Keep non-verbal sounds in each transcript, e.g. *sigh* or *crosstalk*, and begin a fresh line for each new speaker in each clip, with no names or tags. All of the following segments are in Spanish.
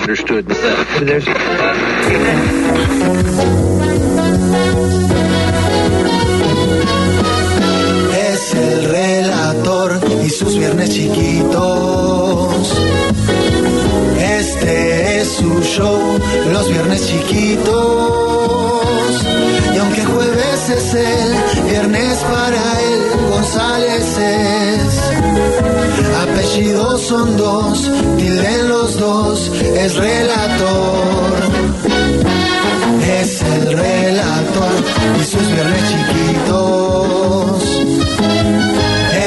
Understood. There's
Es el relator y sus viernes chiquitos. Este es su show, los viernes chiquitos. Y aunque jueves es el viernes para él, González es. Apellidos son dos, tilde los dos, es relator. Es el relator y sus viernes chiquitos.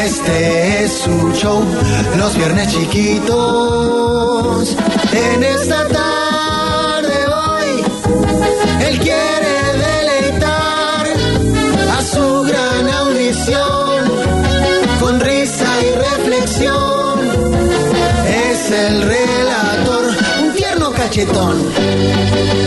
Este es su show, los viernes chiquitos. En esta tarde el relator, un tierno cachetón.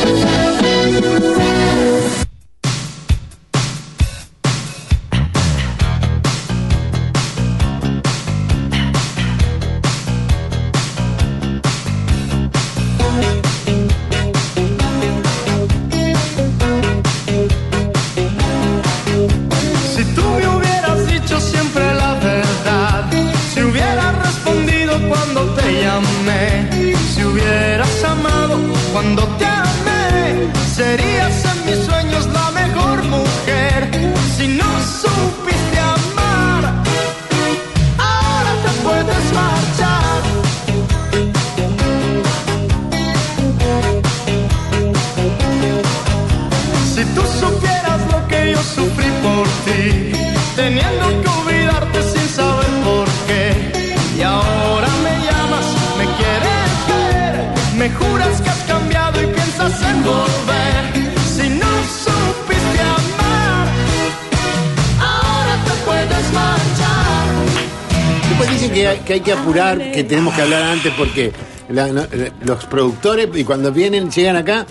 Que
hay, que hay que apurar, que tenemos que hablar antes porque la- no- la- los productores, y cuando vienen, llegan acá,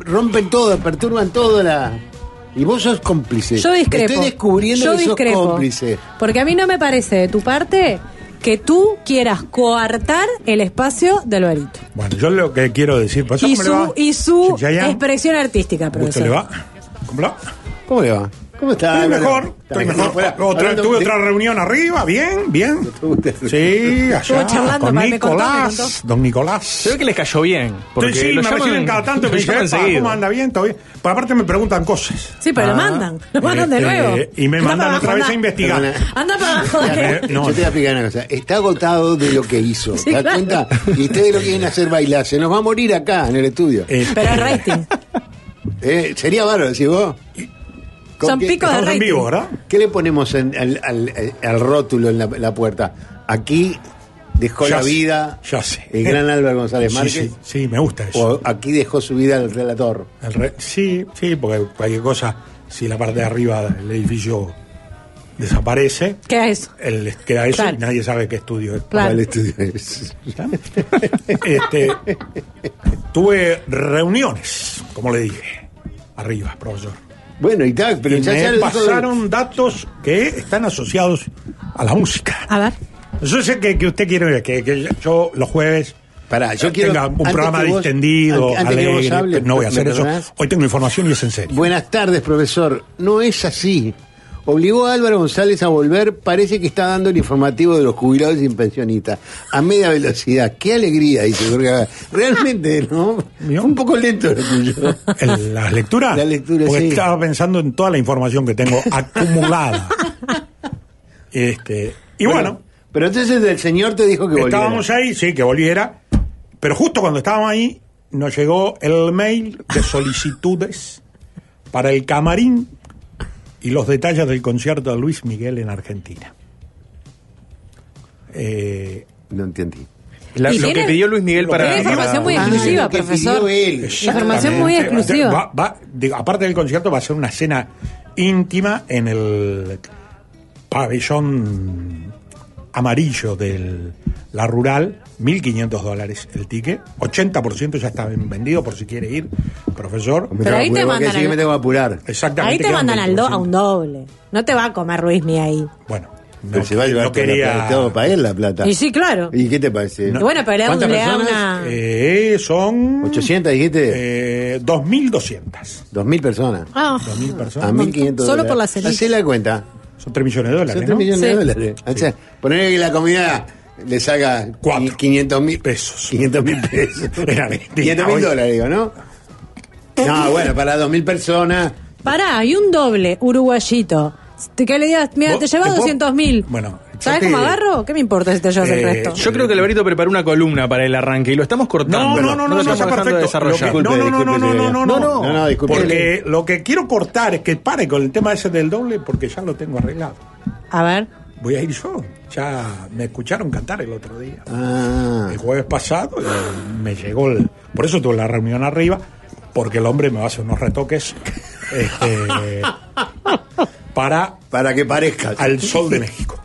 rompen todo, perturban todo la. Y vos sos cómplice.
Yo discrepo.
Estoy descubriendo
Yo
que sos
discrepo.
cómplice.
Porque a mí no me parece de tu parte que tú quieras coartar el espacio del Berito.
Bueno, yo lo que quiero decir. ¿pues
Y
¿cómo le va?
su, y su expresión artística,
¿Gusto
profesor.
le va? ¿Cómo le va?
¿Cómo le va? ¿Cómo está?
Estoy mejor, estoy mejor. Otra- tuve
de-
otra reunión arriba, bien, bien. Sí,
Estuvo
allá,
charlando,
con
me contó, me
Nicolás,
contó.
don Nicolás.
Se ve que les cayó bien. Porque
sí,
lo
me
llaman-
reciben cada tanto me dicen. ¿cómo anda bien? ¿Todo bien? Pues aparte me preguntan cosas.
Sí, pero lo
Ah.
mandan. Lo mandan de
Este,
nuevo.
Y me
Anda
mandan otra vez a investigar.
Anda para abajo.
Eh, *laughs* no.
Yo te voy a explicar una cosa. Está agotado de lo que hizo.
Sí,
¿Te das
claro.
cuenta? Y ustedes lo quieren hacer bailar. Se nos va a morir acá en el estudio.
Eh,
Pero el rating.
Eh, sería bárbaro, decís vos. ¿Con
Son
qué-
picos de rating.
vivo, ¿verdad?
¿Qué le ponemos en- al, al- al rótulo en la, la puerta? Aquí dejó
Ya
la
sé,
vida
ya sé.
el gran *laughs* Álvaro González Márquez.
sí, sí, me gusta eso.
O aquí dejó su vida el relator.
El re- sí, sí, porque cualquier cosa, si la parte de arriba del edificio desaparece,
¿Qué es eso?
el, queda eso
Claro.
y nadie sabe qué estudio es.
Claro.
El estudio es-
Este, tuve reuniones, como le dije, arriba, profesor.
Bueno, y tal, pero
y
ya,
me pasaron datos que están asociados a la música.
A ver.
Yo sé que, que usted quiere que, que yo los jueves
Pará, yo quiero.
tenga un programa
vos-
distendido, alegre,
hables,
no voy a
¿me
hacer eso. Hoy tengo información y es en serio.
Buenas tardes, profesor. No es así. Obligó a Álvaro González a volver. Parece que está dando el informativo de los jubilados y pensionistas a media velocidad. Qué alegría, dice. Realmente, ¿no? Un poco lento lo tuyo.
¿La lectura?
La lectura,
Porque
sí.
estaba pensando en toda la información que tengo acumulada. este, y bueno,
Pero entonces el señor te dijo que volviera.
estábamos ahí, sí, que volviera. Pero justo cuando estábamos ahí, nos llegó el mail de solicitudes para el camarín y los detalles del concierto de Luis Miguel en Argentina. Eh,
No entendí.
La- lo que pidió Luis Miguel para.
Tiene información muy
Ah,
exclusiva,
que
profesor. Información muy exclusiva.
Va- va- digo, aparte del concierto, va a ser una cena íntima en el pabellón amarillo de la rural, 1.500 dólares el ticket, 80% ya está vendido por si quiere ir, profesor.
Me
Pero ahí te mandan
sí que
al-
me tengo que apurar.
Exactamente.
Ahí te mandan al do- a
20%.
un doble. No te va a comer Ruiz ni ahí.
Bueno,
Pero se va a llevar
no quería-
plata, para él la plata.
Y sí, claro.
¿Y qué te parece?
Y bueno, pero le da,
¿Cuántas
le da
personas?
una.
Eh, son
800, dijiste.
eh, 2.200.
2.000 personas.
Ah,
2.000 personas.
A 1.500
Solo
dólares.
por la cenita.
Hacé la cuenta.
Son 3 millones de
Son
dólares,
3
¿no?
millones de
Sí.
dólares. O sea, poner que la comida le saca
Cuatro.
500 mil
Pesos.
500 mil pesos. *laughs*
Era Argentina,
500 mil dólares, digo, ¿no? No, *laughs* bueno, para 2.000 personas.
pará, y un doble uruguayito. Te- Que le digas, mira,
¿Vos
te llevas
te puedo-
200 mil.
Bueno,
¿Sabes cómo agarro? ¿Qué me importa si te llevas el
Eh,
resto?
Yo creo que Alberito preparó una columna para el arranque y lo estamos cortando.
No, no, no, no, no, perfecto. No, no, no, no, no, no, no,
No, no.
No, no, disculpe.
Porque lo que quiero cortar es que pare con el tema ese del doble porque ya lo tengo arreglado.
A ver.
Voy a ir yo. Ya me escucharon cantar el otro día.
Ah,
El jueves pasado me llegó el... Por eso tuve la reunión arriba, porque el hombre me va a hacer unos retoques este, *laughs* para
para que parezca.
al Sol de México.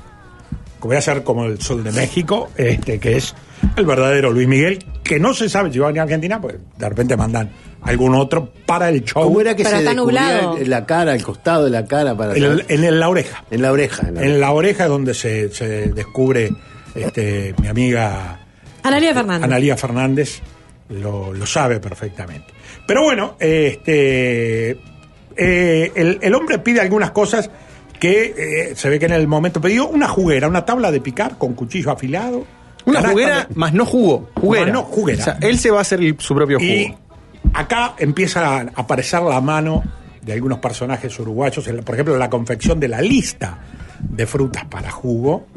Que Voy a hacer como el Sol de México, este, que es el verdadero Luis Miguel, que no se sabe si va a venir a Argentina, pues de repente mandan algún otro para el show
¿Cómo era que
Pero
se
está nublado.
la cara, el costado de la cara para
en, el- en la oreja.
en la oreja? En la
En la oreja es donde se, se descubre este, mi amiga
Analia Fernández.
Analía Fernández lo, lo sabe perfectamente. Pero bueno, este eh, el, el hombre pide algunas cosas que eh, se ve que en el momento pidió una juguera, una tabla de picar con cuchillo afilado.
Una juguera
de-
más no jugo. Juguera.
Más no juguera.
O sea, él se va a hacer el- su propio jugo.
Y acá empieza a aparecer la mano de algunos personajes uruguayos, por ejemplo, la confección de la lista de frutas para jugo.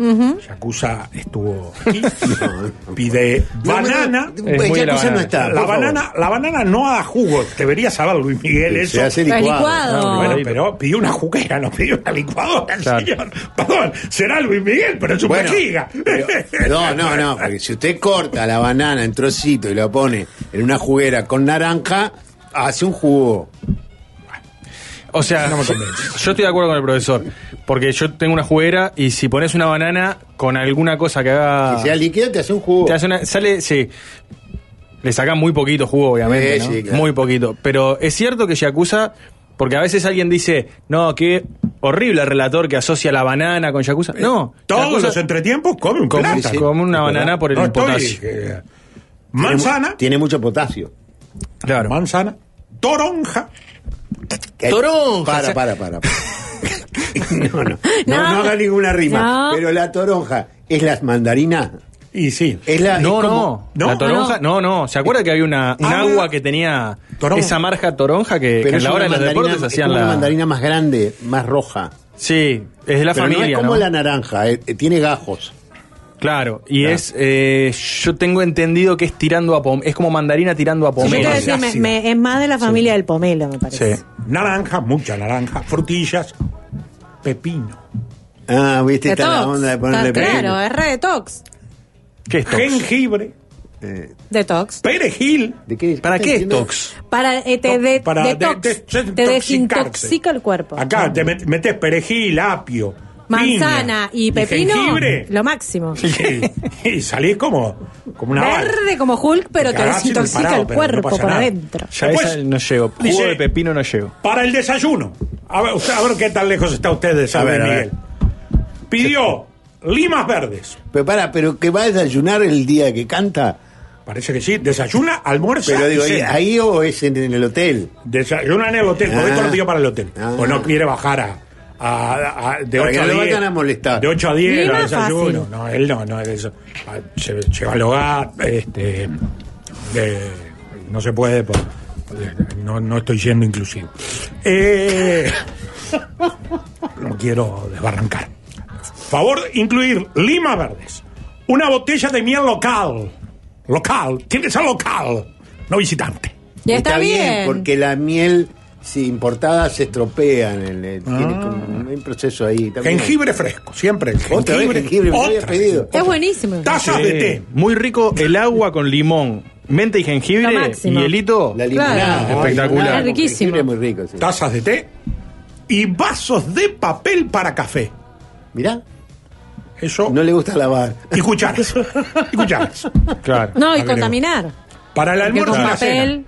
Yakuza estuvo aquí, *laughs* pide banana.
No,
Es
no, está.
La
favor.
banana, la banana no da jugo, debería saber Luis Miguel eso.
Se hace licuado.
Bueno, pero pidió una juguera, no pidió una licuadora,
Claro.
señor. Perdón, será Luis Miguel, pero es un
Bueno, no, no, no, porque si usted corta la banana en trocito y la pone en una juguera con naranja, hace un jugo.
O sea,
No
yo estoy de acuerdo con el profesor. Porque yo tengo una juguera y si pones una banana con alguna cosa que haga.
Si sea líquido, te hace un jugo.
te hace una- sale, sí. Le sacan muy poquito jugo, obviamente.
Sí,
¿no?
sí, claro.
Muy poquito. Pero es cierto que Yakuza. Porque a veces alguien dice, no, qué horrible el relator que asocia la banana con Yakuza. No.
Todos
Yakuza
los entretiempos come un
come,
plátano.
sí.
come una banana por el
No estoy,
potasio.
eh,
Tiene
manzana,
mu- Tiene mucho potasio.
Claro.
manzana, toronja.
Hay-
Toronja,
Para, para, para. para. *laughs* no, no, *laughs* no,
No.
no haga ninguna rima.
No.
Pero la toronja es la mandarina.
Y sí.
Es la,
No,
es como-
no,
¿No?
La toronja, no, no. ¿Se acuerda que había una, un
Ah.
agua que tenía
Toronja.
esa marca toronja que, que la hora de los deportes
es
hacían
como una
la.
mandarina más grande, más roja.
Sí, es de la
Pero
familia,
no es
¿no?
como la naranja, eh, eh, tiene gajos.
Claro, y
Claro.
es. eh, yo tengo entendido que es tirando a pom Es como mandarina tirando a pomelo.
me- es más de la familia del pomelo, me parece.
Sí.
Naranja, mucha naranja, frutillas, pepino,
Ah, viste, está la onda de ponerle
Está-
pepino.
claro, es re detox.
¿Qué es tox?
jengibre,
Eh,
Detox.
perejil.
¿De qué?
¿Para qué es tox?
Para, eh, te, de-
para de-
detox.
de-
te desintoxica el cuerpo.
Acá te met- metes perejil, apio,
Manzana
piña
y pepino,
jengibre.
lo máximo.
Y, y salís como, como una bala.
Verde como Hulk, pero te desintoxica
parado,
el
no
cuerpo
pasa
por
nada.
adentro.
Ya
Después,
no llego. Jugo
dice-
de pepino no llego.
Para el desayuno. A ver, usted- a ver qué tan lejos está usted de San
a
Miguel. Pidió limas verdes.
Pero para, pero que va a desayunar el día que canta.
Parece que sí. Desayuna, almuerza
Pero digo, ¿ahí, ahí o es en, en el hotel?
Desayuna en el hotel. Porque
Ah.
esto lo pidió para el hotel.
Ah.
Pues no quiere bajar a, a- a- de
Para
8
que
a
no lo
10.
vayan a molestar.
De 8 a 10
Lima
al desayuno.
fácil.
No, él no, no es eso. Ah, Se lleva al hogar. Este, de- no se puede. por- no, no estoy siendo inclusivo. Eh, no quiero desbarrancar. Favor, incluir limas verdes. Una botella de miel local. Local. Tiene que ser local. No visitante.
Y está, bien.
porque la miel si importada se estropea. En el, eh, tiene
Ah.
como un proceso ahí. también.
Jengibre fresco, siempre el jengibre.
Otra vez jengibre, me lo había pedido.
Es buenísimo.
Tazas de
Sí.
té.
Muy rico el agua con limón, menta y jengibre hielito.
La limonada.
Claro.
Espectacular.
Es riquísimo.
Es muy rico, sí.
Tazas de té. Y vasos de papel para café.
Mirá,
Eso.
no le gusta lavar.
Y cucharas. y cucharas.
Claro.
No, y
Agrego.
contaminar.
Para el
Porque
almuerzo y la cena.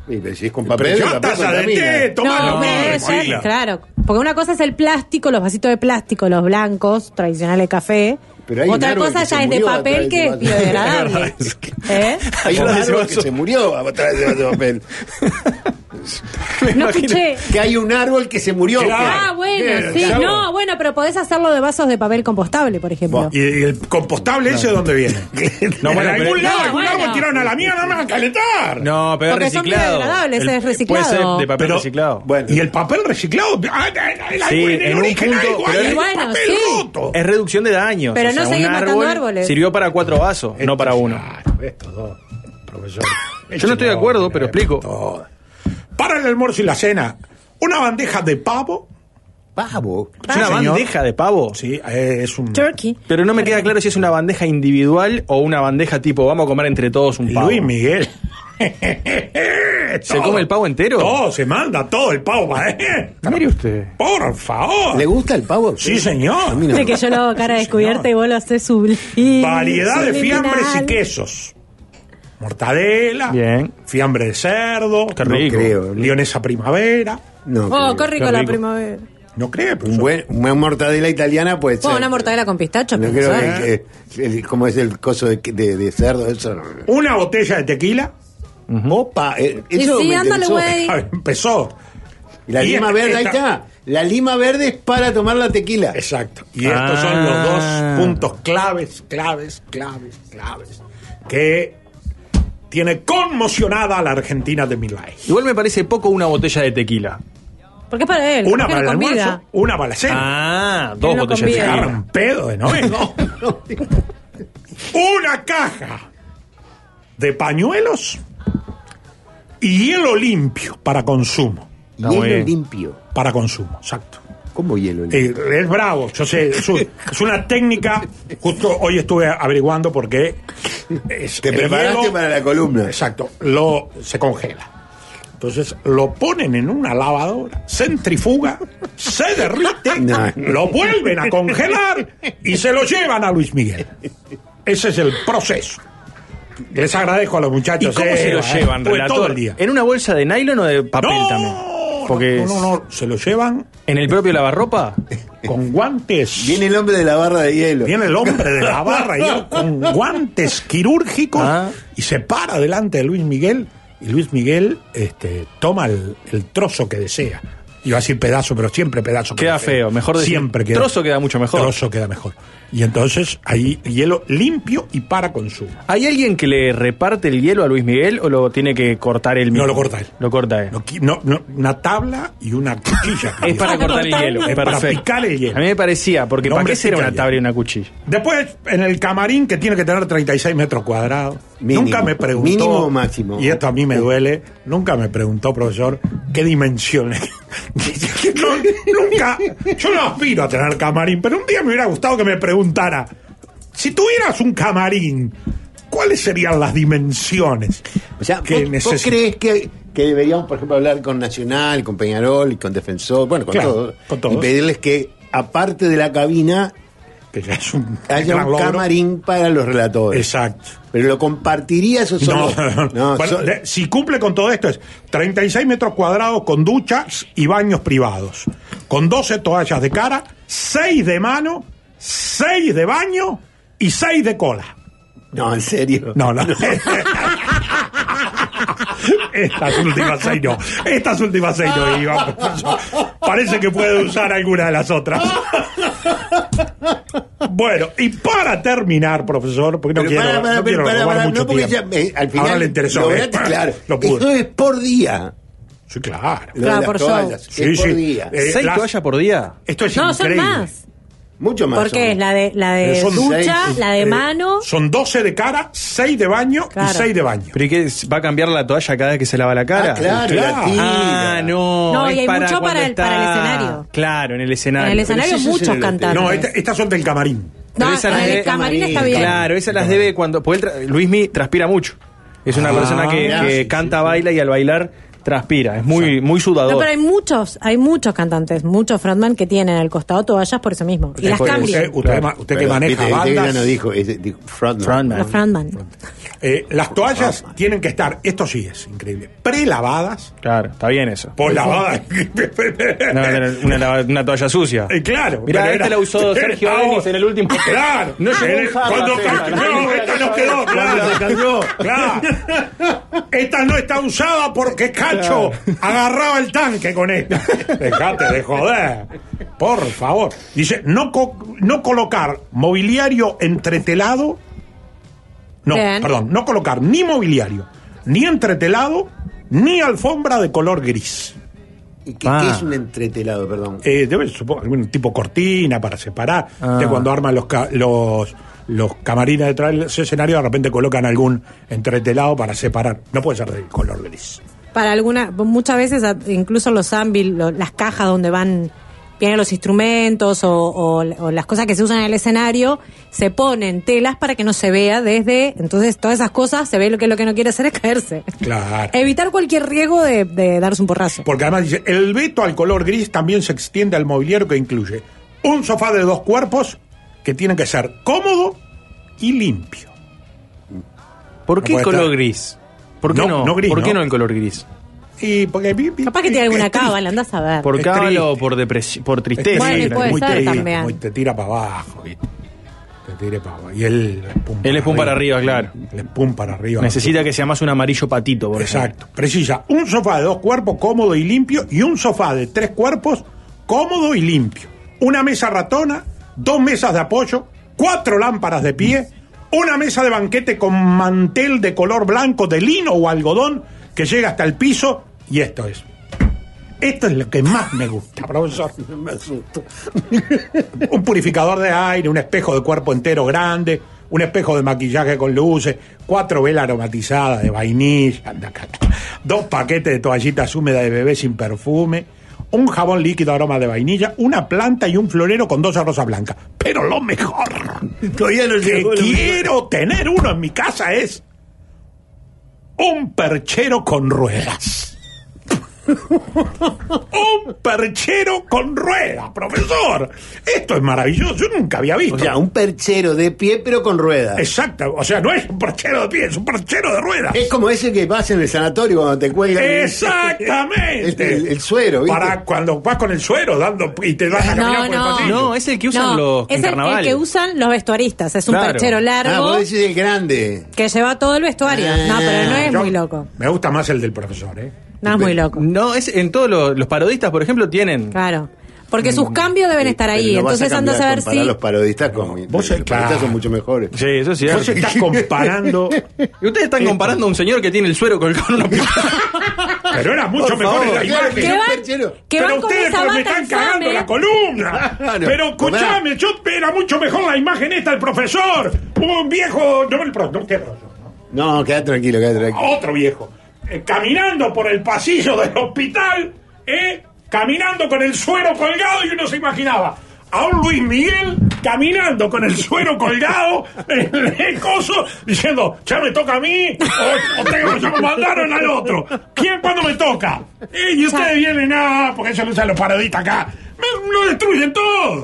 Papel.
Pero si es con
Pero
papel,
ya
el papel
taza de té, toma
No,
mismo,
ser,
claro.
claro. Porque una cosa es el plástico, los vasitos de plástico, los blancos, tradicionales de café.
Pero hay
Otra cosa ya es de papel que es biodegradable. *laughs* ¿Eh?
Hay un árbol que se murió a través de vaso *laughs* *laughs*
No escuché.
Que hay un árbol que se murió.
Claro.
Ah, bueno,
Bien,
sí.
claro.
No, bueno, pero podés hacerlo de vasos de papel compostable, por ejemplo.
¿Y el compostable ese de dónde viene? *laughs*
No, bueno,
en algún
pero-
lado,
No,
algún
bueno.
árbol tiraron a la mierda, no me van a calentar.
No, pero
Porque son
reciclado.
biodegradables,
El-
es reciclado.
Puede ser de papel
Pero-
reciclado.
Bueno,
¿Y el papel reciclado? Ah, el,
Sí,
el
en un
origen
punto,
algo,
pero
hay
es-
bueno,
papel
sí.
roto.
Es reducción de daños.
Pero
o sea,
no
un
seguir matando
árbol
árboles.
Sirvió para cuatro vasos, no para uno.
Estos dos, profesor.
Yo no estoy de acuerdo, pero explico.
Para el almuerzo y la cena, una bandeja de pavo.
pavo.
¿Es una
señor.
bandeja de pavo?
Sí, eh, es un.
Turkey.
Pero no me queda claro si es una bandeja individual o una bandeja tipo, vamos a comer entre todos un pavo.
Luis Miguel. *laughs*
¿Se come el pavo entero?
Todo, se manda todo el pavo para adentro.
Mire usted.
Por favor.
¿Le gusta el pavo?
Sí, señor.
No.
De que yo lo hago cara descubierta y vos lo haces sublime.
Variedad de fiambres y quesos. Mortadela.
Bien.
Fiambre de cerdo.
Qué
No
rico.
creo.
Lionesa primavera.
No,
Oh,
creo.
qué rico
Qué
la
rico.
primavera.
¿No cree,
Un
profesor?
buen, una mortadela italiana puede ser.
Una mortadela con pistacho.
No creo que, que- el- ¿Cómo es el coso de, de- de cerdo? Eso no.
Una botella de tequila.
Opa, eh, eso
sí,
me
ándale, güey. *laughs*
Empezó.
Y la
Y
lima
esta-
verde, ahí está. La lima verde es para tomar la tequila.
Exacto. Y estos son los
Ah.
dos puntos claves, claves, claves, claves. Que tiene conmocionada a la Argentina de Milay.
Igual me parece poco una botella de tequila.
Porque es para él.
Una para el
no
almuerzo, una para la cena.
Ah, dos
no
botellas de
convida.
Agarra
tequila.
un pedo de noveno. *laughs* Una caja de pañuelos y hielo limpio para consumo.
Está
hielo
bien.
limpio.
Para consumo, exacto.
¿Cómo hielo?
Eh, es bravo, yo sé, es, un- es una técnica. Justo hoy estuve averiguando porque es,
Te preparaste
hielo-
para la columna.
Exacto, lo se congela. Entonces lo ponen en una lavadora, centrifuga, se derrite,
No.
lo vuelven a congelar y se lo llevan a Luis Miguel. Ese es el proceso. Les agradezco a los
¿Y
muchachos.
cómo
eh,
se lo
eh,
llevan, relator?
todo el día.
¿En una bolsa de nylon o de papel
no,
también? Porque
no, no, no, se lo llevan
en el propio lavarropa. *laughs*
con guantes.
Viene el hombre de la barra de hielo.
Viene el hombre de la *laughs* barra y él con guantes quirúrgicos
Ah.
y se para delante de Luis Miguel y Luis Miguel este, toma el, el trozo que desea. Iba a decir pedazo, pero siempre pedazo.
Queda feo, mejor decir-
Siempre queda.
trozo queda mucho mejor.
Trozo queda mejor. Y entonces ahí hielo limpio y para consumo.
¿Hay alguien que le reparte el hielo a Luis Miguel o lo tiene que cortar él mismo?
No, lo corta él.
Lo corta él.
No, no, no, una tabla y una cuchilla. *laughs*
Es para cortar el hielo.
Es para
Perfecto.
picar el hielo.
A mí me parecía, porque ¿para
hombre
qué será una tabla y una cuchilla?
Después, en el camarín, que tiene que tener 36 metros cuadrados,
Mínimo.
nunca me preguntó.
Mínimo o máximo.
Y esto a mí me duele. Nunca me preguntó, profesor, qué dimensiones. *laughs* No, nunca. Yo no aspiro a tener camarín, pero un día me hubiera gustado que me preguntara: si tuvieras un camarín, ¿cuáles serían las dimensiones?
O sea,
que
¿vos, vos crees que, que deberíamos, por ejemplo, hablar con Nacional, con Peñarol y con Defensor, bueno, con,
Claro,
todos,
con todos.
y pedirles que, aparte de la cabina,
Que ya es un
haya
gran
un
logro.
camarín para los relatores?
Exacto.
Pero lo compartirías o solo.
No, no, no. Bueno, si cumple con todo esto es 36 metros cuadrados con duchas y baños privados, con 12 toallas de cara, 6 de mano, 6 de baño y 6 de cola.
no, en serio.
No, no. *laughs* *laughs* Estas últimas seis no. Estas últimas seis no iban. Parece que puede usar alguna de las otras. Bueno, y para terminar, profesor, porque no
Pero
quiero,
para, para,
no quiero
para,
robar
para,
mucho
no, porque
tiempo.
ya, eh, al final
Ahora le interesó.
lograste,
¿eh?
claro. *laughs*
Lo pudo.
Eso es por día.
Sí, claro.
Claro, por show.
toallas.
Sí,
es por
sí.
día.
Eh,
¿Seis
las-
toallas por día?
Esto es
No, son
increíble.
más.
Mucho más.
Porque
son.
es la de, la de
Son
ducha,
seis,
la de
Eh,
mano.
Son 12 de cara, 6 de baño
Claro.
y 6 de baño.
¿Pero y qué? ¿Va a cambiar la toalla cada vez que se lava la cara?
Ah, claro,
Claro.
Ah, no.
No,
es
y hay mucho
cuando
para el- para el escenario.
Claro, en el escenario.
En el escenario
en
muchos
el-
cantantes.
No, esta- estas son del camarín.
No,
esa
en
las
el
de-
camarín está bien.
Claro, esas las debe cuando. Porque Luismi transpira mucho. Es una
Ah,
persona que,
mirá,
que
sí,
canta, baila y al bailar transpira. Es muy, muy sudador.
No, pero hay muchos, hay muchos cantantes, muchos frontman que tienen al costado toallas por eso mismo. Y las cambian.
Usted, usted, ma- usted que maneja
viste,
bandas.
no dijo, es- dijo frontman.
Frontman.
Los frontman.
Eh, las toallas tienen que estar, esto sí es increíble, prelavadas,
Claro, está bien eso.
por lavadas.
No, una, una- una toalla sucia.
Eh, claro.
Mirá,
pero
esta
era-
la usó *laughs* Sergio
Ah,
Denis en el último.
Claro.
No usarla,
cuando
César.
ca- No, esta nos quedó, claro.
cayó.
Claro. Esta no está usada porque Cacho agarraba el tanque con esta. Dejate de joder. Por favor. Dice, no, co- no colocar mobiliario entretelado. No,
Bien.
perdón, no colocar ni mobiliario, ni entretelado, ni alfombra de color gris.
¿Y qué,
Ah.
qué es un entretelado, perdón?
Eh, debe supongo algún tipo cortina para separar.
Ah.
De cuando arman los, ca- los los camarines detrás del escenario, de repente colocan algún entretelado para separar. No puede ser de color gris.
Para alguna, muchas veces, incluso los ambil, lo- las cajas donde van vienen los instrumentos o, o- o las cosas que se usan en el escenario, se ponen telas para que no se vea desde. Entonces, todas esas cosas se ve lo que lo que no quiere hacer es caerse.
Claro. *laughs*
Evitar cualquier riesgo de, de darse un porrazo.
Porque además dice, el veto al color gris también se extiende al mobiliario que incluye un sofá de dos cuerpos que tiene que ser cómodo y limpio.
¿Por
No
qué
puede
color
estar-
gris? ¿Por qué
No,
no?
no gris,
¿Por qué
¿no?
no el color gris?
Y porque
Capaz que tiene alguna cábala, andás a ver.
¿Por
Es
cábala
triste.
o por depresión, por tristeza?
Bueno, y
triste,
puede
muy
ser
triste,
también.
muy- te tira para abajo, ¿viste? Te tira para abajo. Y él es pum
Él es pum para arriba, claro.
Él es pum para arriba.
Necesita que sea más un amarillo patito, por ejemplo.
Exacto. Precisa un sofá de dos cuerpos cómodo y limpio y un sofá de tres cuerpos cómodo y limpio. Una mesa ratona, dos mesas de apoyo, cuatro lámparas de pie, una mesa de banquete con mantel de color blanco de lino o algodón que llega hasta el piso y esto es. Esto es lo que más me gusta, profesor.
Me asusto. *laughs*
Un purificador de aire, un espejo de cuerpo entero grande, un espejo de maquillaje con luces, cuatro velas aromatizadas de vainilla, dos paquetes de toallitas húmedas de bebé sin perfume, un jabón líquido aroma de vainilla, una planta y un florero con dos rosas blancas. Pero lo mejor
Todavía no
que quiero tener uno en mi casa es un perchero con ruedas. *laughs* un perchero con ruedas, profesor. Esto es maravilloso. Yo nunca había visto.
O sea, un perchero de pie, pero con ruedas.
Exacto. O sea, no es un perchero de pie, es un perchero de ruedas.
Es como ese que vas en el sanatorio cuando te cuelgan. el-
Exactamente. *laughs*
El, el suero, ¿viste?
Para cuando vas con el suero dando y te vas a caminar
No,
por el
no.
pasillo.
No, es el que usan
No,
los
es el- el, que usan los vestuaristas. Es un
Claro.
perchero
Ah,
largo
vos decís el grande.
que lleva todo el vestuario.
Ah,
no, pero no es
Yo-
muy loco.
Me gusta más el del profesor, ¿eh?
No es muy loco.
No, es en todos los, los parodistas, por ejemplo, tienen.
Claro. Porque sus cambios deben estar ahí.
Mm. No
Entonces andas a
comparar
si.
los parodistas con.
Vos
los parodistas son mucho mejores.
Sí, eso es cierto.
Vos estás comparando. *laughs*
Y ustedes están comparando a un señor que tiene el suero colgado en una
Pero era mucho
Por
mejor en la imagen.
Que van, que
pero
van
ustedes me están cagando la columna.
Claro.
pero escúchame, yo era mucho mejor la imagen esta del profesor. Un viejo, no el ¿no? No,
quédate tranquilo, quédate tranquilo.
otro viejo, eh, caminando por el pasillo del hospital, eh, caminando con el suero colgado y uno se imaginaba a un Luis Miguel caminando con el suero colgado en el coso diciendo, ya me toca a mí o, o tengo ya me mandaron al otro. ¿Quién cuando me toca? Eh, y ustedes vienen, ah, porque eso lo usan los parodistas acá. Me lo destruyen todo.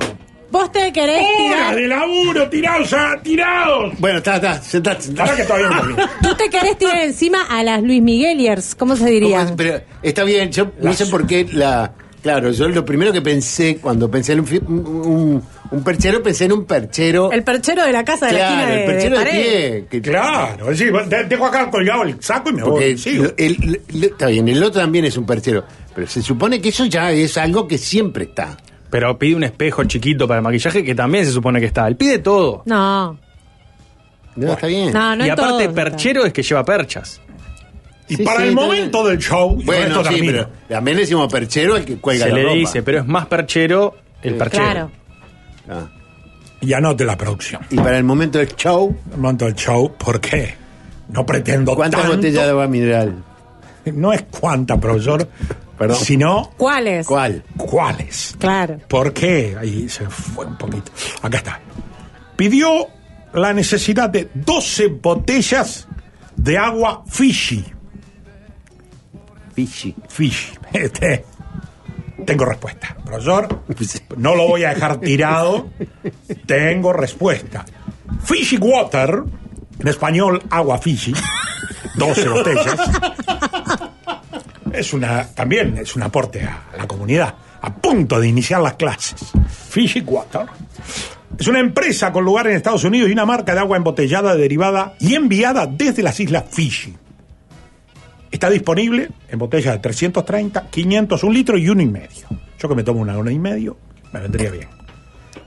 Vos te querés
Horas
tirar.
de laburo tirados, a- tirados.
Bueno, está, está, sentate, sentate.
que todavía no termino.
Tú te querés tirar encima a las Luis Migueliers. ¿Cómo se
¿Cómo
diría?
es? Pero está bien, yo no sé por qué la. Claro, yo lo primero que pensé cuando pensé en un, fi- un, un perchero, pensé en un perchero.
El perchero de la casa de la
claro,
esquina de,
el perchero
de pared.
pie. que-
Claro, es decir, de- dejo acá colgado el saco y me
Porque
voy. sigo.
lo- el- el- está bien, el otro también es un perchero. Pero se supone que eso ya es algo que siempre está.
Pero pide un espejo chiquito para el maquillaje que también se supone que está. Él pide todo.
No,
No, está bien.
no, no
y
en
aparte,
todo,
perchero es que lleva perchas.
Y
Sí,
para
sí,
el momento
bien.
del show,
Bueno,
esto
sí, pero también le decimos perchero al que cuelga
se
la
le
ropa.
dice, pero es más perchero el
Sí.
perchero.
Claro.
Ah.
Y anote la producción.
Y para el momento del show,
El momento del show, ¿por qué? No pretendo
¿cuántas
tanto.
botellas de agua mineral? *laughs*
No es cuánta, profesor,
Perdón.
sino
¿Cuáles?
¿Cuál?
cuáles.
Claro.
¿Por qué? Ahí se fue un poquito. Acá está. Pidió la necesidad de 12 botellas de agua Fishy.
Pichi.
Fishy. Este, tengo respuesta. Profesor, no lo voy a dejar tirado. Tengo respuesta. Fishy Water en español agua Fiji, 12 botellas. Es una, también es un aporte a la comunidad, a punto de iniciar las clases. Fiji Water. Es una empresa con lugar en Estados Unidos y una marca de agua embotellada, derivada y enviada desde las islas Fiji. Está disponible en botellas de 330, 500, un litro y uno y medio. Yo que me tomo una hora y medio, me vendría bien.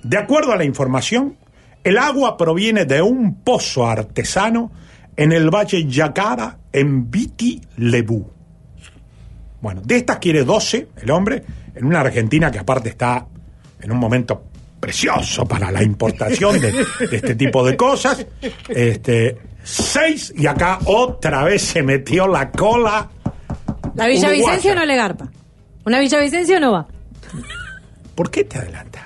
De acuerdo a la información, el agua proviene de un pozo artesano en el Valle Yacara, en Viti Lebu. Bueno, de estas quiere 12 el hombre, en una Argentina que aparte está en un momento precioso para la importación de, de este tipo de cosas. Este, seis, y acá otra vez se metió la cola.
La Villavicencio no le garpa. Una Villavicencio no va.
¿Por qué te adelantas?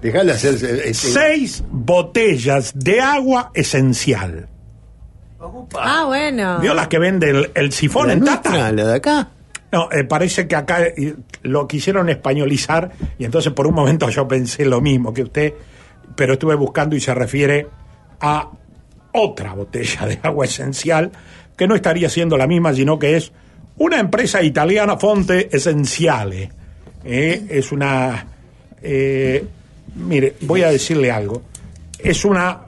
Dejale hacer. este-
Seis botellas de agua esencial.
Ah, bueno.
¿Vio las que vende el, el sifón
la
en
nuestra,
tata?
la de acá.
No, eh, parece que acá eh, lo quisieron españolizar y entonces por un momento yo pensé lo mismo que usted, pero estuve buscando y se refiere a otra botella de agua esencial que no estaría siendo la misma, sino que es una empresa italiana Fonte Essenziale. Eh, es una... eh, mire, voy a decirle algo. Es una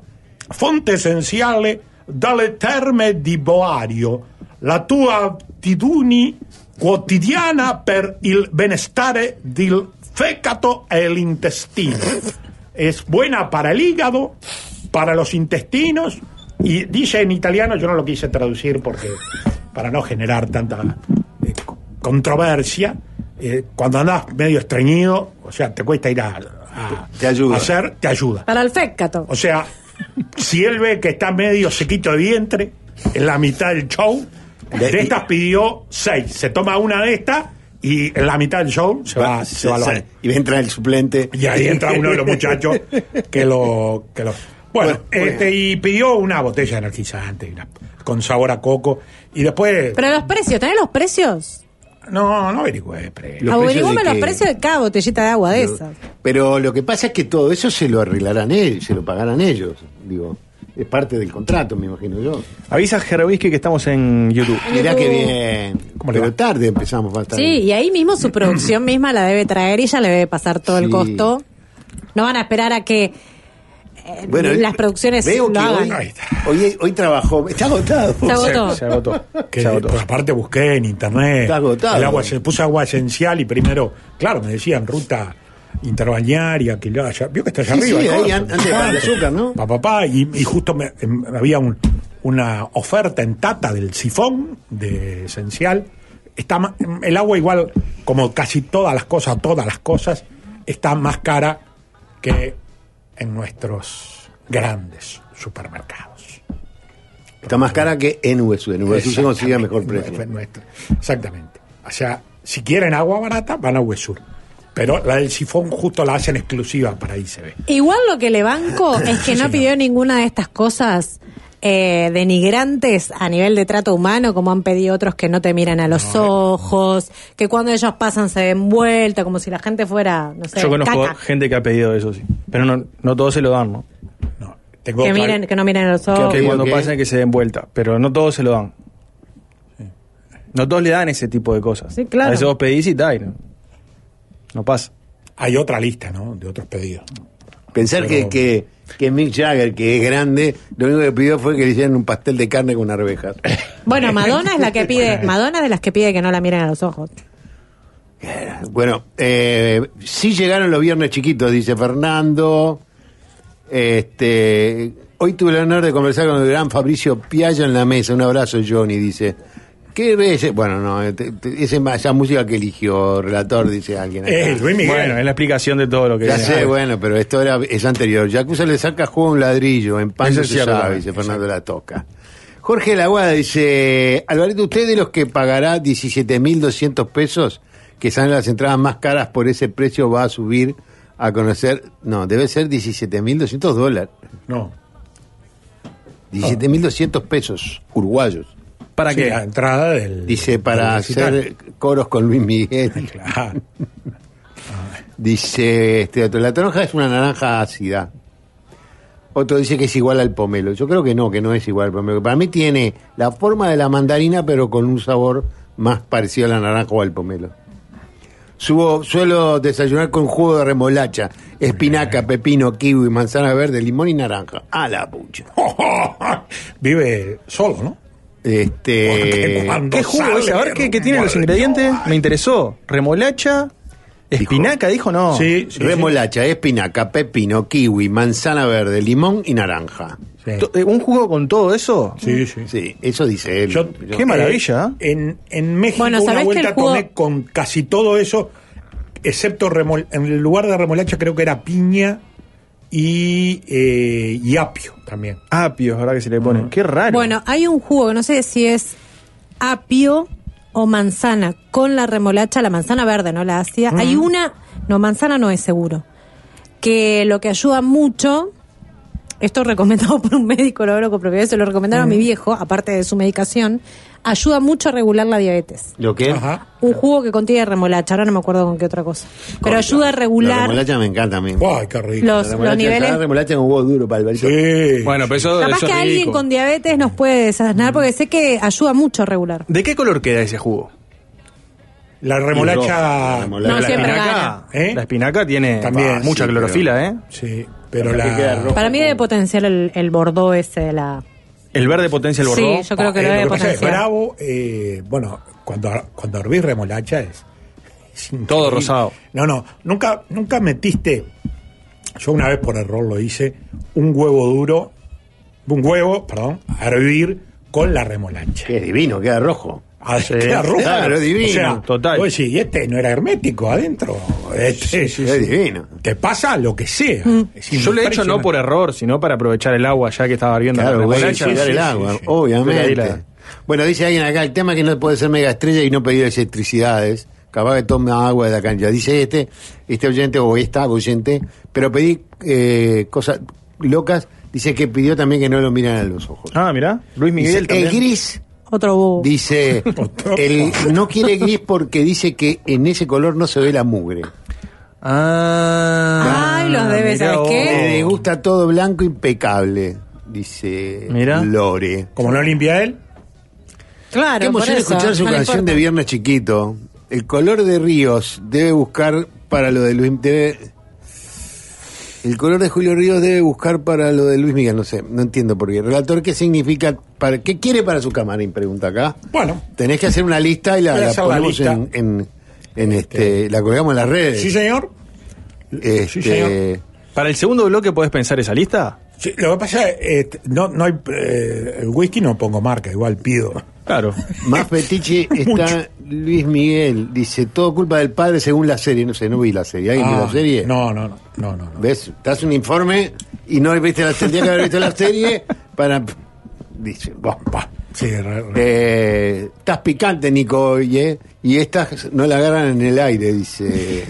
fonte essenziale dalle terme di Boario, la tua attitudine quotidiana per il benestare del fecato e l'intestino. Es buena para el hígado, para los intestinos, y dice en italiano, yo no lo quise traducir porque para no generar tanta eh, co- controversia, eh, cuando andas medio estreñido, o sea, te cuesta ir a, a-
Te ayuda.
a hacer, te ayuda.
Para el fécato.
O sea, si él ve que está medio sequito de vientre en la mitad del show,
De-
de estas pidió seis. Se toma una de estas y en la mitad del show se va, se va al baño.
y entra el suplente.
Y ahí entra uno de los *laughs* muchachos que lo. Que lo bueno,
Bueno, bueno.
este, y pidió una botella energizante una- con sabor a coco. Y después.
Pero los precios, ¿tenés los precios?
No, no averigüé.
Los precios
Averiguame
de
los precios de cada botellita de agua de esas.
Pero lo que pasa es que todo eso se lo arreglarán ellos, se lo pagarán ellos. Digo, es parte del contrato, me imagino yo.
Avisa Jerobisky que estamos en YouTube.
Mirá
YouTube.
que bien.
¿Cómo le
Pero
va?
tarde empezamos bastante.
Sí, y ahí mismo su producción misma la debe traer y ya le debe pasar todo el
Sí.
costo. No van a esperar a que eh,
Bueno,
las producciones
veo
lo
que
hagan.
Hoy, hoy, hoy trabajó, está agotado.
Se agotó.
Se agotó.
Que,
Se agotó.
pues, aparte busqué en internet
Está agotado.
el agua se puse agua esencial y primero claro me decían ruta interbañaria que lo haya vio que está allá
Sí,
arriba
sí, ahí antes de
¿cuánto?
Pan de Azúcar, ¿no?
Pa, pa, pa, y, y justo me- em, había un- una oferta en tata del sifón de esencial está ma- el agua igual como casi todas las cosas todas las cosas está más cara que en nuestros grandes supermercados
Está más cara que en USU. En USU se consigue a mejor precio.
nuestro- Exactamente. O sea, si quieren agua barata, van a Huesur. Pero la del sifón justo la hacen exclusiva para ICB.
Igual lo que le banco *coughs* es que no pidió ninguna de estas cosas eh, denigrantes a nivel de trato humano, como han pedido otros que no te miran a los ojos, que cuando ellos pasan se den vuelta, como si la gente fuera, no sé,
Yo conozco
caca.
gente que ha pedido eso, sí. Pero no, no todos se lo dan, ¿no?
No, tengo
Que, miren, que no miren a los ojos.
que cuando
ok.
pasan que se den vuelta. Pero no todos se lo dan. No todos le dan ese tipo de cosas.
Sí, claro.
A veces vos pedís y tal. No, no pasa.
Hay otra lista, ¿no? De otros pedidos.
Pensar
Pero-
que, que, que Mick Jagger, que es grande, lo único que pidió fue que le hicieran un pastel de carne con arvejas. *laughs*
Bueno, Madonna es la que pide, Madonna es de las que pide que no la miren a los ojos.
Bueno, eh, sí llegaron los viernes chiquitos, dice Fernando. Este, hoy tuve el honor de conversar con el gran Fabricio Piaggio en la mesa. Un abrazo, Johnny, dice. ¿Qué ves? Bueno, no, te- esa música que eligió, relator, dice alguien. acá.
Eh, Luis Miguel.
Bueno, es la explicación de todo lo que
Ya
viene.
sé, bueno, pero esto era, es anterior. Yakuza le saca juego a un ladrillo, en pan se sabe, dice Fernando La Toca. Jorge Laguada dice, Alvarito, ¿usted de los que pagará 17.200 pesos, que salen las entradas más caras por ese precio, va a subir a conocer? No, debe ser 17.200 dólares.
No.
17.200 pesos uruguayos.
¿Para
Sí,
qué?
La entrada del.
Dice, para hacer coros con Luis Miguel. *laughs*
Claro.
Dice, este otro, la toronja es una naranja ácida. Otro dice que es igual al pomelo. Yo creo que no, que no es igual al pomelo. Para mí tiene la forma de la mandarina, pero con un sabor más parecido a la naranja o al pomelo. Subo, suelo desayunar con jugo de remolacha, espinaca, pepino, kiwi, manzana verde, limón y naranja. A la pucha. *laughs*
Vive solo, ¿no?
Este,
¿Qué jugo es? A ver qué, qué tienen los ingredientes. Me interesó. Remolacha, espinaca, dijo no.
Sí, sí,
remolacha, espinaca, pepino, kiwi, manzana verde, limón y naranja.
sí.
Eh, ¿Un jugo con todo eso?
Sí, sí.
Sí, eso dice él.
Yo-
Yo-
Qué maravilla.
Eh, en, en México
Bueno,
una
¿sabés que
vuelta
el jugo-
tomé con casi todo eso, excepto remol en el lugar de remolacha creo que era piña y, eh, y apio también.
Apio, ¿verdad que se le pone? Qué raro.
Bueno, hay un jugo que no sé si es apio o manzana con la remolacha, la manzana verde, ¿no? La hacía. Hay una, no, manzana no es seguro, que lo que ayuda mucho, esto recomendado *laughs* por un médico, lo hablo con propiedad, se lo recomendaron a mi viejo, aparte de su medicación, ayuda mucho a regular la diabetes.
¿Lo que?
Ajá.
Un jugo que contiene remolacha, ahora no me acuerdo con qué otra cosa. Pero ayuda a
La
regular
remolacha me encanta a mí.
¡Ay, qué rico!
los,
La
niveles.
La remolacha con huevo duro para el
Sí.
Bueno, pero eso,
Capaz
eso
que
es
alguien con diabetes nos puede desasnar porque sé que ayuda mucho a regular.
¿De qué color queda ese jugo?
La remolacha...
La remolacha.
No,
la
siempre
espinaca.
¿Eh?
la espinaca tiene
También,
mucha
sí,
clorofila, ¿eh?
Sí, pero la...
Para mí debe potenciar el, el bordó ese de la...
El verde potencia el
Sí,
bordó.
yo creo que
Eh,
lo
que pasa es bravo, eh, bueno, cuando, cuando hervís remolacha es, es.
Todo rosado.
No, no, nunca, nunca metiste, yo una vez por error lo hice, un huevo duro, un huevo, perdón, a hervir con la remolacha.
Es divino, queda rojo.
Ah, queda rojo.
claro, divino,
O sea,
total.
vos decís, y este no era hermético adentro. Este,
Es divino.
Te pasa lo que sea.
Mm.
Yo lo he hecho no por error, sino para aprovechar el agua ya que estaba hirviendo
Claro,
la
cuidar
sí,
el
sí,
agua,
sí, sí.
obviamente. Bueno, dice alguien acá, el tema es que no puede ser mega estrella y no pedir electricidades. Capaz que toma agua de la cancha. Dice este, este oyente o esta oyente, pero pedí eh, cosas locas. Dice que pidió también que no lo miran a los ojos.
Ah, mirá. Luis
Dice,
Miguel
el
también.
gris
Otro bubo.
dice, *laughs* el, no quiere gris porque dice que en ese color no se ve la mugre.
Ah,
Ay, los debe, ¿sabes
vos.
qué?
Le gusta todo blanco impecable, dice
Mira.
Lore.
Como no limpia él,
Claro,
Qué emoción
por eso,
escuchar su
no le
canción
importa.
de Viernes Chiquito. El color de Ríos debe buscar para lo de Luis debe- El color de Julio Ríos debe buscar para lo de Luis Miguel, no sé, no entiendo por qué. Relator, ¿qué significa? Para, ¿Qué quiere para su camarín? Pregunta acá.
bueno,
Tenés que hacer una lista y la, ponemos en, en, en este, la colgamos en las redes.
sí señor.
Este,
sí, señor.
Para el segundo bloque, ¿podés pensar esa lista?
Sí, lo que pasa es eh, no, no hay, eh, el whisky no pongo marca, igual pido.
Claro.
Más fetiche *laughs* está Luis Miguel. Dice, todo culpa del padre según la serie. No sé, no vi la serie. ¿Alguien vio
Ah,
la serie?
No, no, no, no, no.
¿Ves? Te das un informe y no viste la, tendría que haber visto la serie para... Dice, "Buah,
Pa, sí,
eh, estás picante, Nico, hoy, ¿eh? Y estas no la agarran en el aire, dice.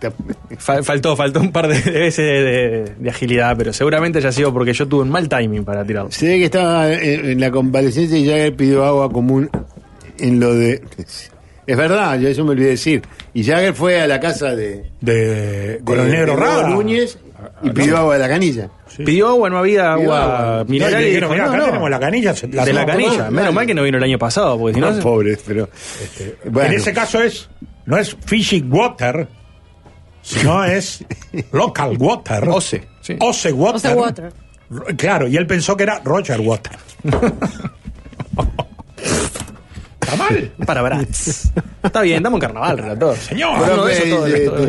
*laughs*
Fal- faltó, faltó un par de veces de, de- de agilidad, pero seguramente haya sido porque yo tuve un mal timing para tirarlo.
Se ve que estaba en, en la convalecencia y Jagger pidió agua común en lo de... Es verdad, yo eso me olvidé decir. Y Jagger fue a la casa de...
de,
de-
el negro
de Hugo
Rada.
Núñez y pidió agua de la canilla.
Sí.
Pidió agua, no había
Pidió
agua
agua.
mineral.
No, y
y
le
dijo,
dijeron, "Mirá,
no,
acá
no,
tenemos la canilla. se-
de la canilla.
todas".
Menos mal que no vino el año pasado, porque si no.
No, pero... Bueno.
En ese caso es, no es fishy water, sino *laughs* es local water.
Ose, sí.
Ose water.
Ose water.
Ro- Claro, y él pensó que era Roger Water. ¿Está mal?
Para Bratz. *laughs* Está bien, damos un carnaval, relator.
Señor.
Uno de
Profe,
esos todos-
dice,
todos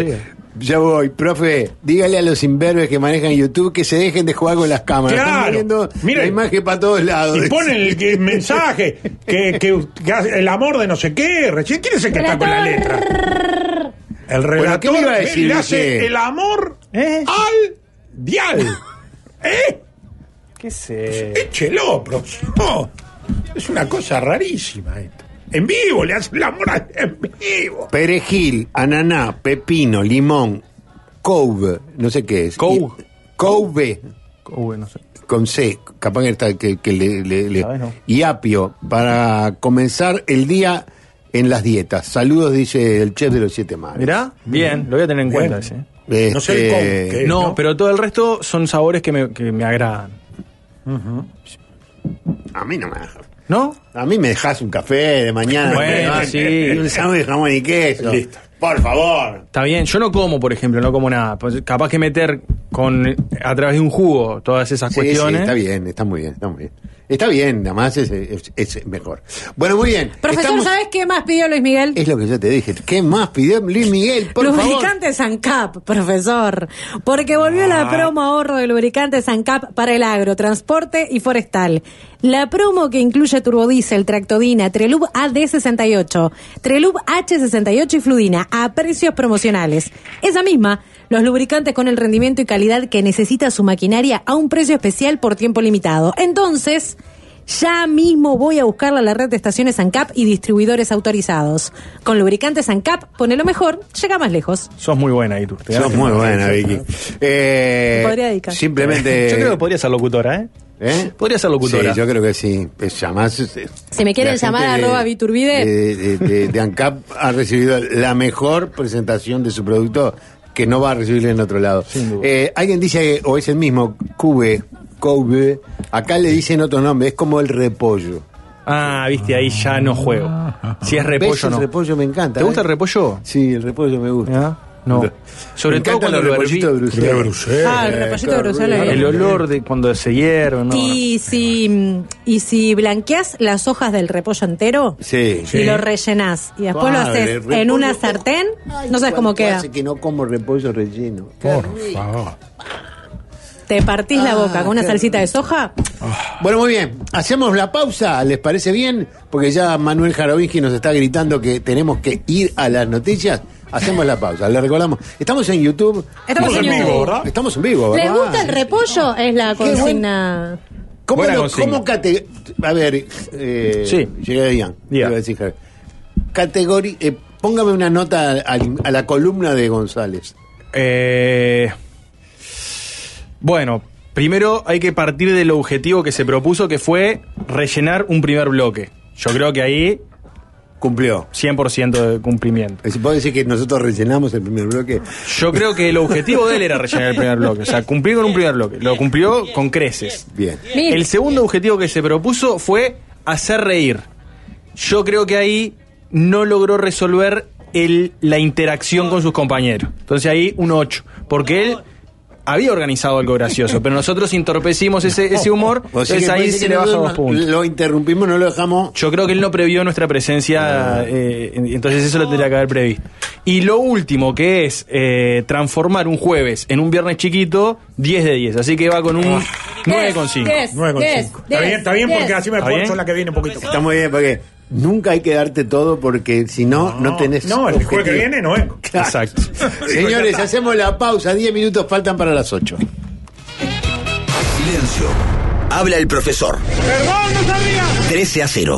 ya voy, profe, dígale a los imberbes que manejan YouTube que se dejen de jugar con las cámaras.
Claro.
Están poniendo
Mire.
la imagen para todos lados.
Y ponen el, que- *laughs* mensaje que, que- el amor de no sé qué. Recién, ¿quién es el que está con la letra? El relator
¿qué me iba a decir,
le hace el amor
¿Eh?
al dial. *laughs* ¿Eh?
¿Qué sé?
Échelo, profesor. Es una cosa rarísima esto. En vivo, le hace el amor al- en vivo.
Perejil, ananá, pepino, limón, couve, no sé qué es.
Couve.
Couve,
Uy, no sé.
con C, capaz que, está- que, que le, le- le-
¿Sabes, no?
y apio, para comenzar el día en las dietas. Saludos, dice el chef de los siete mares.
Mirá, bien, lo voy a tener en
Bien.
cuenta ese.
No sé el
Este,
con,
no,
¿no?
pero todo el resto son sabores que me, que me agradan.
A mí no me dejas.
¿No?
A mí me dejas un café de mañana.
Bueno, sí.
y *laughs* un sándwich de jamón y queso.
Listo.
Por favor.
Está bien, yo no como, por ejemplo, no como nada. Pues capaz que meter con a través de un jugo todas esas
Sí, sí,
cuestiones.
está bien, está muy bien, está muy bien. Está bien, además es, es- es mejor. Bueno, muy bien.
Profesor,
Estamos-
¿sabes qué más pidió Luis Miguel?
Es lo que yo te dije. ¿Qué más pidió Luis Miguel? Por
lubricante Sancap, profesor. Porque volvió la
Ah.
promo ahorro de lubricante Sancap para el agro, transporte y forestal. La promo que incluye turbodiesel, tractodina, Trelub AD68, Trelub H68 y Fludina a precios promocionales. Esa misma, los lubricantes con el rendimiento y calidad que necesita su maquinaria a un precio especial por tiempo limitado. Entonces, ya mismo voy a buscarla a la red de estaciones ANCAP y distribuidores autorizados. Con lubricantes ANCAP, pone lo mejor, llega más lejos.
Sos muy buena te
Sos muy buena, Vicky. Eh,
podría dedicar.
Simplemente.
Yo creo que podría ser locutora, ¿eh?
¿Eh?
Podría ser locutora.
Sí, yo creo que sí. Es-
Si me quieren
la
llamar, arroba Viturbide.
De, de- de- de ANCAP ha recibido la mejor presentación de su producto que no va a recibir en otro lado. Eh, alguien dice, o es el mismo, Cube, Cube, acá le dicen otro nombre, es como el repollo.
Ah, viste, ahí ya no juego. Si es
¿Ves?
repollo,
El
no.
repollo me encanta.
¿Te gusta
¿eh?
el repollo?
Sí, el repollo me gusta.
No. Sobre
me
todo cuando
los
lo
repollitos de. Bruselas.
Ah, el repollito de Bruselas.
El olor de cuando se hierve, ¿no?
Y si, y si blanqueas las hojas del repollo entero
Sí.
y lo rellenás y después lo haces
repollo-
en una sartén,
Ay,
no sabes cómo queda.
hace que no como repollo relleno.
Por favor.
Te partís la boca con una salsita de soja.
Bueno, muy bien. Hacemos la pausa, ¿les parece bien? Porque ya Manuel Jarovinski nos está gritando que tenemos que ir a las noticias. Hacemos la pausa, le recordamos. Estamos en YouTube.
Estamos en
vivo. ¿verdad?
Estamos en vivo, ¿verdad?
¿Les gusta el repollo? Es la consigna.
¿Cómo, lo, cómo cate- A ver, eh,
Sí.
llegué a Ian. Iba a decir, Javier. Categori- eh, póngame una nota a, a la columna de González.
Eh, bueno, primero hay que partir del objetivo que se propuso, que fue rellenar un primer bloque. Yo creo que ahí
Cumplió.
100% de cumplimiento.
¿Puedo decir que nosotros rellenamos el primer bloque?
Yo creo que el objetivo de él era rellenar el primer bloque, o sea, cumplir con un primer bloque. Lo cumplió con creces.
Bien.
El segundo objetivo que se propuso fue hacer reír. Yo creo que ahí no logró resolver el, la interacción con sus compañeros. Entonces ahí un 8. Porque él había organizado algo gracioso, pero nosotros entorpecimos ese, ese humor,
O sea
entonces ahí se le baja dos puntos.
Lo interrumpimos, no lo dejamos.
Yo creo que él no previó nuestra presencia, eh, entonces eso lo tendría que haber previsto. Y lo último, que es eh, transformar un jueves en un viernes chiquito, 10 de 10. Así que va con un 9,5.
10,
9,5.
10,
Está bien, está bien porque así me
¿Está
esfuerzo
bien?
la que viene un poquito.
Está muy bien, porque nunca hay que darte todo porque si no, no, tenés.
No, el jueves que viene no vengo.
Exacto. *laughs*
Señores, hacemos la pausa. 10 minutos faltan para las 8.
Silencio. Habla el profesor.
Perdón, no sabía.
13 a 0.